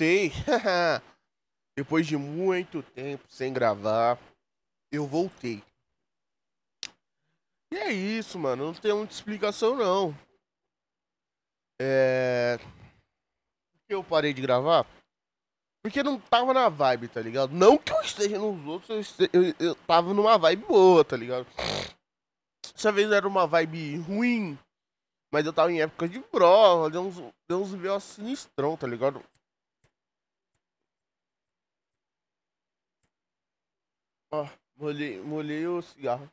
voltei. Depois de muito tempo sem gravar, eu voltei. E é isso, mano. Não tem muita explicação, não. É. Por que eu parei de gravar? Porque não tava na vibe, tá ligado? Não que eu esteja nos outros, eu, este... eu, eu tava numa vibe boa, tá ligado? Dessa vez era uma vibe ruim, mas eu tava em época de prova, deu uns, deu uns meio sinistrão, tá ligado? Ó, molhei, molhei o cigarro.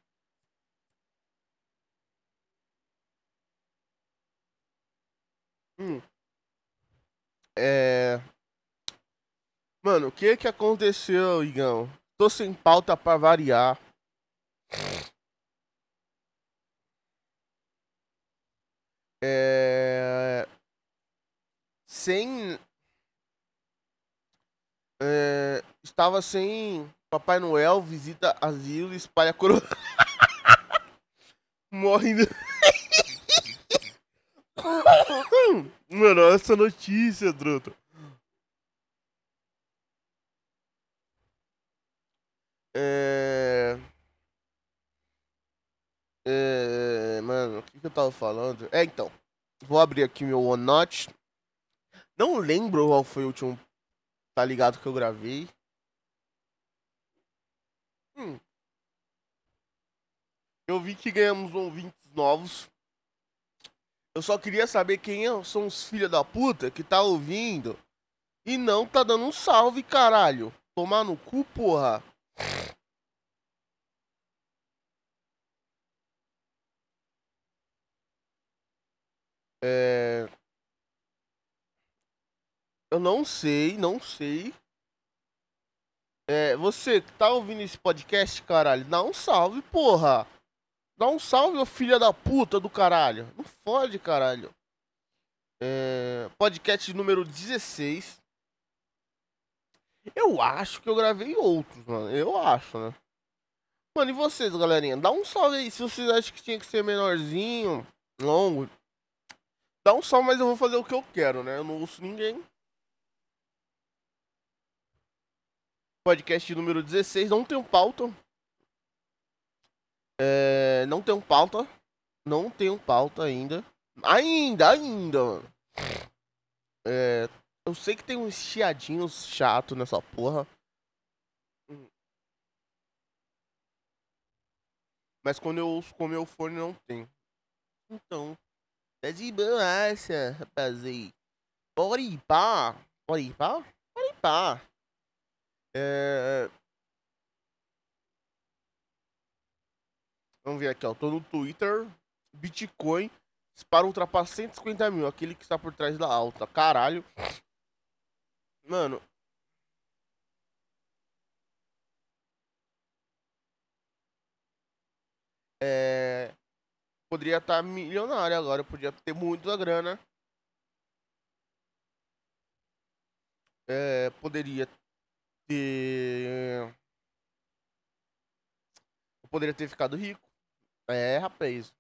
Hum. É. Mano, o que que aconteceu, Igão? Tô sem pauta pra variar. É... Sem. É... Estava sem Papai Noel, visita asilo, espalha coroa. Morrendo. Mano, olha essa notícia, truta. É... é... Mano, o que, que eu tava falando? É, então. Vou abrir aqui meu OneNote. Não lembro qual foi o último, tá ligado, que eu gravei. Hum. Eu vi que ganhamos ouvintes novos. Eu só queria saber quem são os filhos da puta que tá ouvindo e não tá dando um salve, caralho. Tomar no cu, porra. É... Eu não sei, não sei. É, você que tá ouvindo esse podcast, caralho, dá um salve, porra. Dá um salve, ô filha da puta do caralho. Não fode, caralho. É, podcast número 16. Eu acho que eu gravei outros, mano. Eu acho, né? Mano, e vocês, galerinha? Dá um salve aí. Se vocês acham que tinha que ser menorzinho, longo. Dá um salve, mas eu vou fazer o que eu quero, né? Eu não ouço ninguém. Podcast número 16. Não tem pauta. É, não tem pauta. Não tenho pauta ainda. Ainda, ainda, mano. É, eu sei que tem uns chiadinhos chato nessa porra. Mas quando eu ouço com meu fone não tem. Então, é de boa, rapaziada. Pode ir pá. Pode ir pá? Pode ir pá. É... Vamos ver aqui, ó. Tô no Twitter. Bitcoin para ultrapassar 150 mil. Aquele que está por trás da alta. Caralho. Mano. É. Poderia estar tá milionário agora. Podia ter muita grana. É, poderia ter. Eu poderia ter ficado rico. É, rapaz.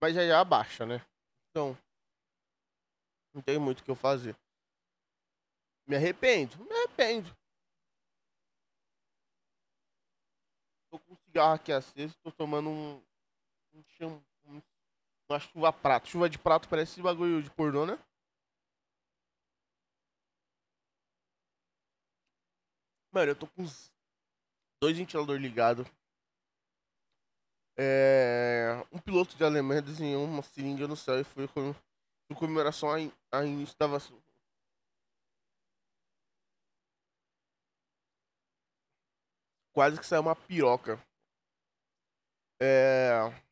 Mas já já abaixa, né? Então. Não tem muito o que eu fazer. Me arrependo? Me arrependo. Tô com um cigarro aqui aceso, tô tomando um. um, um uma chuva prato. Chuva de prato parece bagulho de pornô, né? Mano, eu tô com os dois ventiladores ligados. É... Um piloto de Alemanha desenhou uma seringa no céu e foi com... em comemoração a, a início da vacina. Quase que saiu uma piroca. É...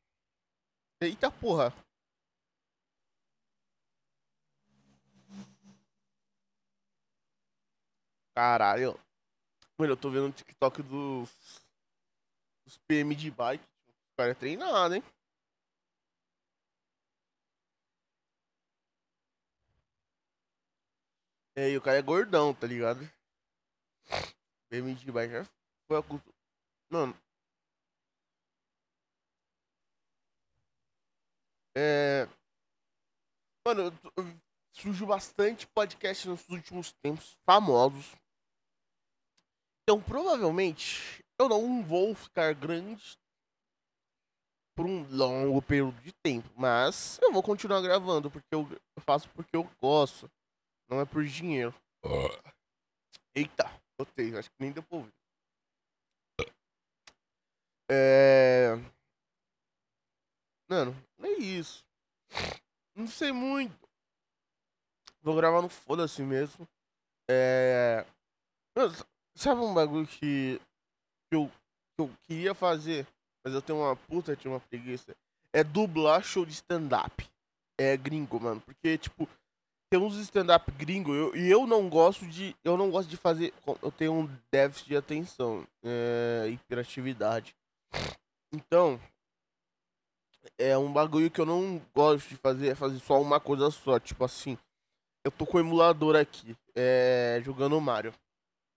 Eita porra. Caralho. Mano, eu tô vendo o TikTok dos, dos PM de bike. O cara é treinado, hein? É, o cara é gordão, tá ligado? PM de bike já foi a cultura. Mano. É. Mano, surgiu bastante podcast nos últimos tempos, famosos. Então, provavelmente, eu não vou ficar grande por um longo período de tempo. Mas eu vou continuar gravando, porque eu, faço porque eu gosto. Não é por dinheiro. Eita, botei, acho que nem deu pra ouvir. É. Mano, é isso. Não sei muito. Vou gravar no foda-se mesmo. É. Sabe um bagulho que, que, eu, que eu queria fazer, mas eu tenho uma puta de uma preguiça? É dublar show de stand-up. É gringo, mano. Porque, tipo, tem uns stand-up gringo eu, e eu não gosto de. Eu não gosto de fazer. Eu tenho um déficit de atenção. É, hiperatividade. Então, é um bagulho que eu não gosto de fazer, é fazer só uma coisa só. Tipo assim, eu tô com o emulador aqui, é, jogando Mario.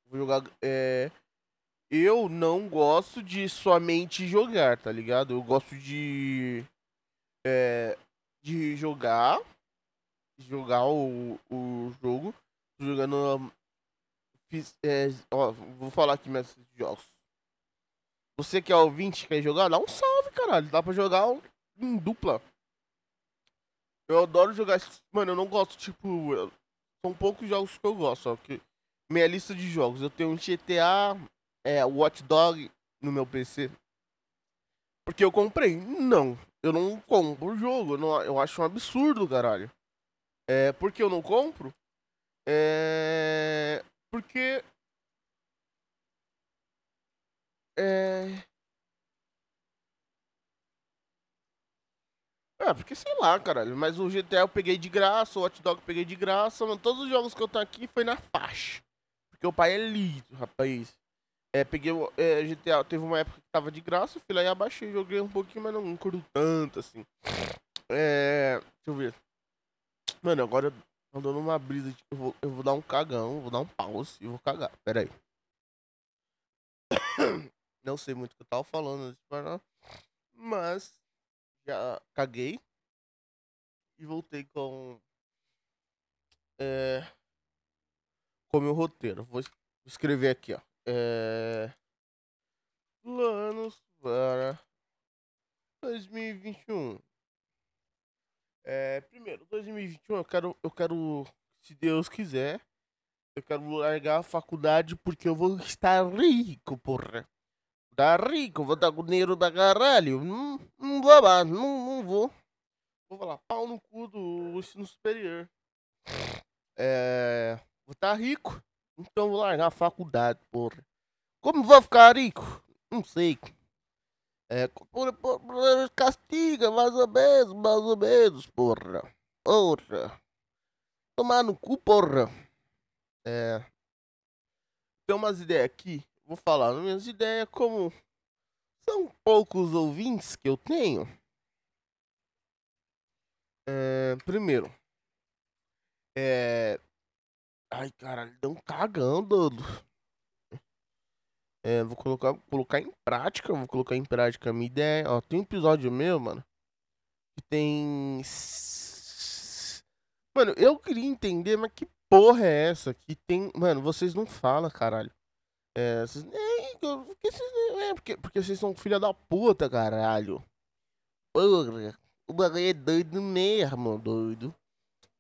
Vou jogar. É, eu não gosto de somente jogar, tá ligado? Eu gosto de. É, de jogar. Jogar o, o jogo. Jogando. Fiz, é, ó, vou falar aqui meus jogos. Você que é ouvinte quer jogar? Dá um salve, caralho. Dá pra jogar em dupla. Eu adoro jogar. Mano, eu não gosto, tipo. São poucos jogos que eu gosto, ó. Que minha lista de jogos. Eu tenho um GTA, é, Watch Dog no meu PC. Porque eu comprei? Não. Eu não compro o jogo. Eu, não, eu acho um absurdo, caralho. É, por que eu não compro? É. Porque. É. É, porque sei lá, caralho. Mas o GTA eu peguei de graça, o Hot Dog eu peguei de graça, mano. Todos os jogos que eu tô aqui foi na faixa. Porque o pai é lindo, rapaz. É, peguei o é, GTA, teve uma época que tava de graça, fui lá e abaixei, joguei um pouquinho, mas não curto tanto, assim. É. Deixa eu ver. Mano, agora eu tô dando uma brisa de eu vou, eu vou dar um cagão, vou dar um pause e vou cagar. Pera aí. Não sei muito o que eu tava falando, mas já caguei e voltei com é, com meu roteiro. Vou escrever aqui, ó. É, planos para 2021. É, primeiro, 2021 eu quero, eu quero, se Deus quiser, eu quero largar a faculdade porque eu vou estar rico, porra. Tá rico, vou dar com dinheiro da caralho. Não, não vou lá, não, não vou. Vou falar, pau no cu do ensino superior. É. Vou tá rico, então vou largar a faculdade, porra. Como vou ficar rico? Não sei. É, por, por, por, castiga, mais ou menos, mais ou menos, porra. Porra. Tomar no cu, porra. É. Tem umas ideias aqui vou falar minhas ideias como são poucos ouvintes que eu tenho. É, primeiro, é. Ai, caralho, deu um cagão, doido. É, vou colocar, colocar em prática, vou colocar em prática a minha ideia. Ó, tem um episódio meu, mano, que tem. Mano, eu queria entender, mas que porra é essa? Que tem. Mano, vocês não falam, caralho. É, é, porque, vocês, é, porque, porque vocês são filha da puta, caralho. Porra, o bagulho é doido mesmo, doido.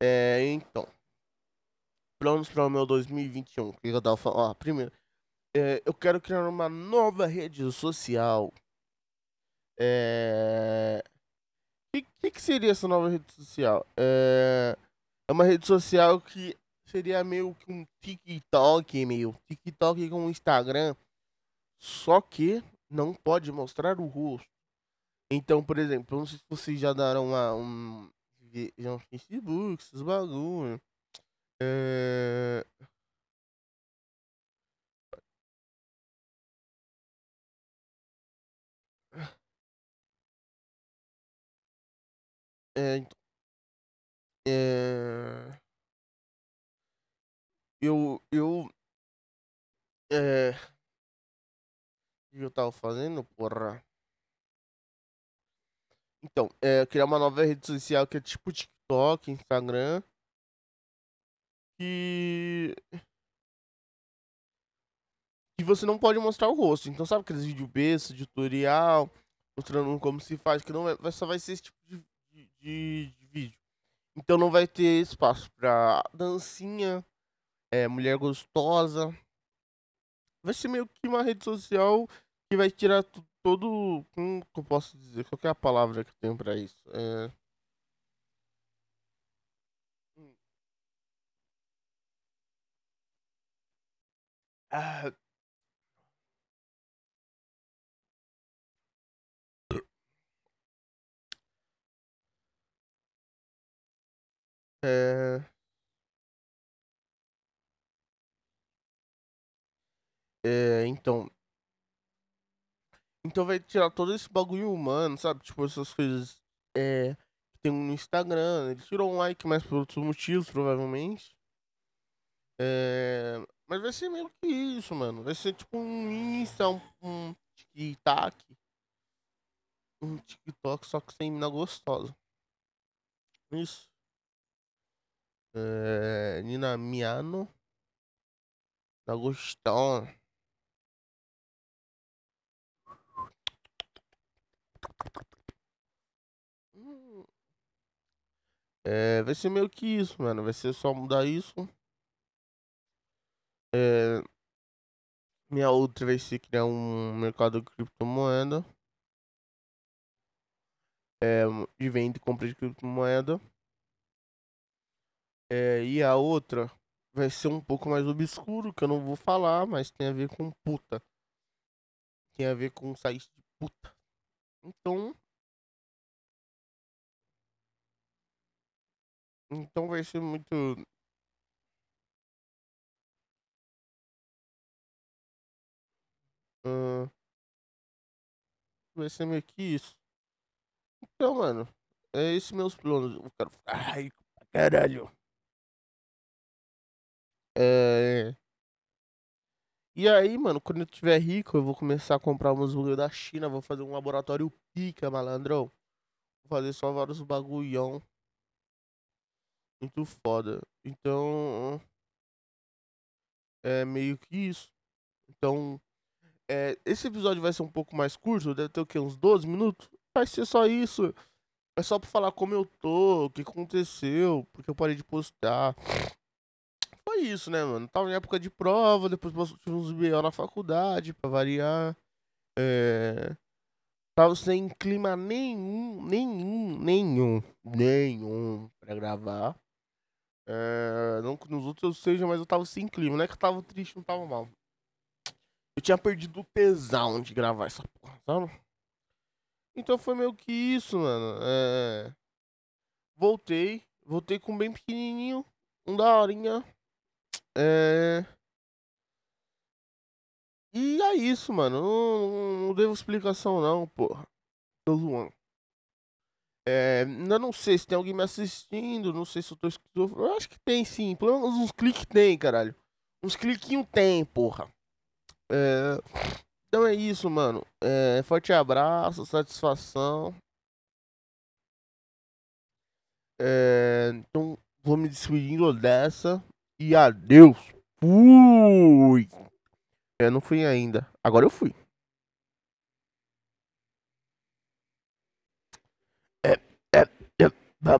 É, então. Planos para o meu 2021. O que eu tava falando? Ó, primeiro, é, eu quero criar uma nova rede social. É. O que, que, que, seria essa nova rede social? É, é uma rede social que seria meio que um TikTok, meio TikTok com Instagram, só que não pode mostrar o rosto. Então, por exemplo, não sei se vocês já deram uma, um, já um Facebook, esses bagulho. É... É, então, é eu, eu, é, o que eu tava fazendo, porra? Então, é, criar uma nova rede social que é tipo TikTok, Instagram. Que. Que você não pode mostrar o rosto. Então, sabe aqueles vídeos bestos, de tutorial, mostrando como se faz, que não vai, só vai ser esse tipo de, de, de vídeo. Então não vai ter espaço pra dancinha, é, mulher gostosa. Vai ser meio que uma rede social que vai tirar todo. Como que eu posso dizer? Qual é a palavra que eu tenho pra isso? É... Ah. É... É, então. Então vai tirar todo esse bagulho humano, sabe? Tipo, essas coisas é, tem no Instagram. Ele tirou um like mais por outros motivos, provavelmente. É, mas vai ser meio que isso, mano. Vai ser tipo um Insta, um, um TikTok. Um TikTok, só que sem mina gostosa. Isso. É, Nina Miano. Tá gostando. É, vai ser meio que isso, mano. Vai ser só mudar isso. É, minha outra vai ser criar um mercado de criptomoeda. É, de venda e compra de criptomoeda. É, e a outra vai ser um pouco mais obscuro, que eu não vou falar, mas tem a ver com puta. Tem a ver com site de puta. Então. Então vai ser muito. Uh, vai ser meio que isso. Então, mano, é esses meus planos. Eu quero ficar rico pra caralho. É. E aí, mano, quando eu tiver rico, eu vou começar a comprar umas bagulho da China, vou fazer um laboratório pica, malandrão. Vou fazer só vários bagulhão. Muito foda. Então. É meio que isso. Então. É, esse episódio vai ser um pouco mais curto, deve ter o quê? Uns 12 minutos? Vai ser só isso. É só pra falar como eu tô, o que aconteceu, porque eu parei de postar. Foi isso, né, mano? Tava em época de prova, depois tive uns BO na faculdade, pra variar. É... Tava sem clima nenhum, nenhum, nenhum, nenhum pra gravar. É... Não que nos outros eu seja, mas eu tava sem clima. Não é que eu tava triste, não tava mal. Eu tinha perdido o tesão de gravar essa porra, sabe? Então foi meio que isso, mano. É... Voltei. Voltei com bem pequenininho. Um da horinha. É... E é isso, mano. Não, não devo explicação não, porra. Tô zoando. É, ainda não sei se tem alguém me assistindo, não sei se eu tô escutando. Eu acho que tem sim. Pelo menos uns cliques tem, caralho. Uns cliquinhos tem, porra. É, então é isso, mano. É, forte abraço, satisfação. É, então vou me despedindo dessa e adeus. Fui. Eu não fui ainda. Agora eu fui.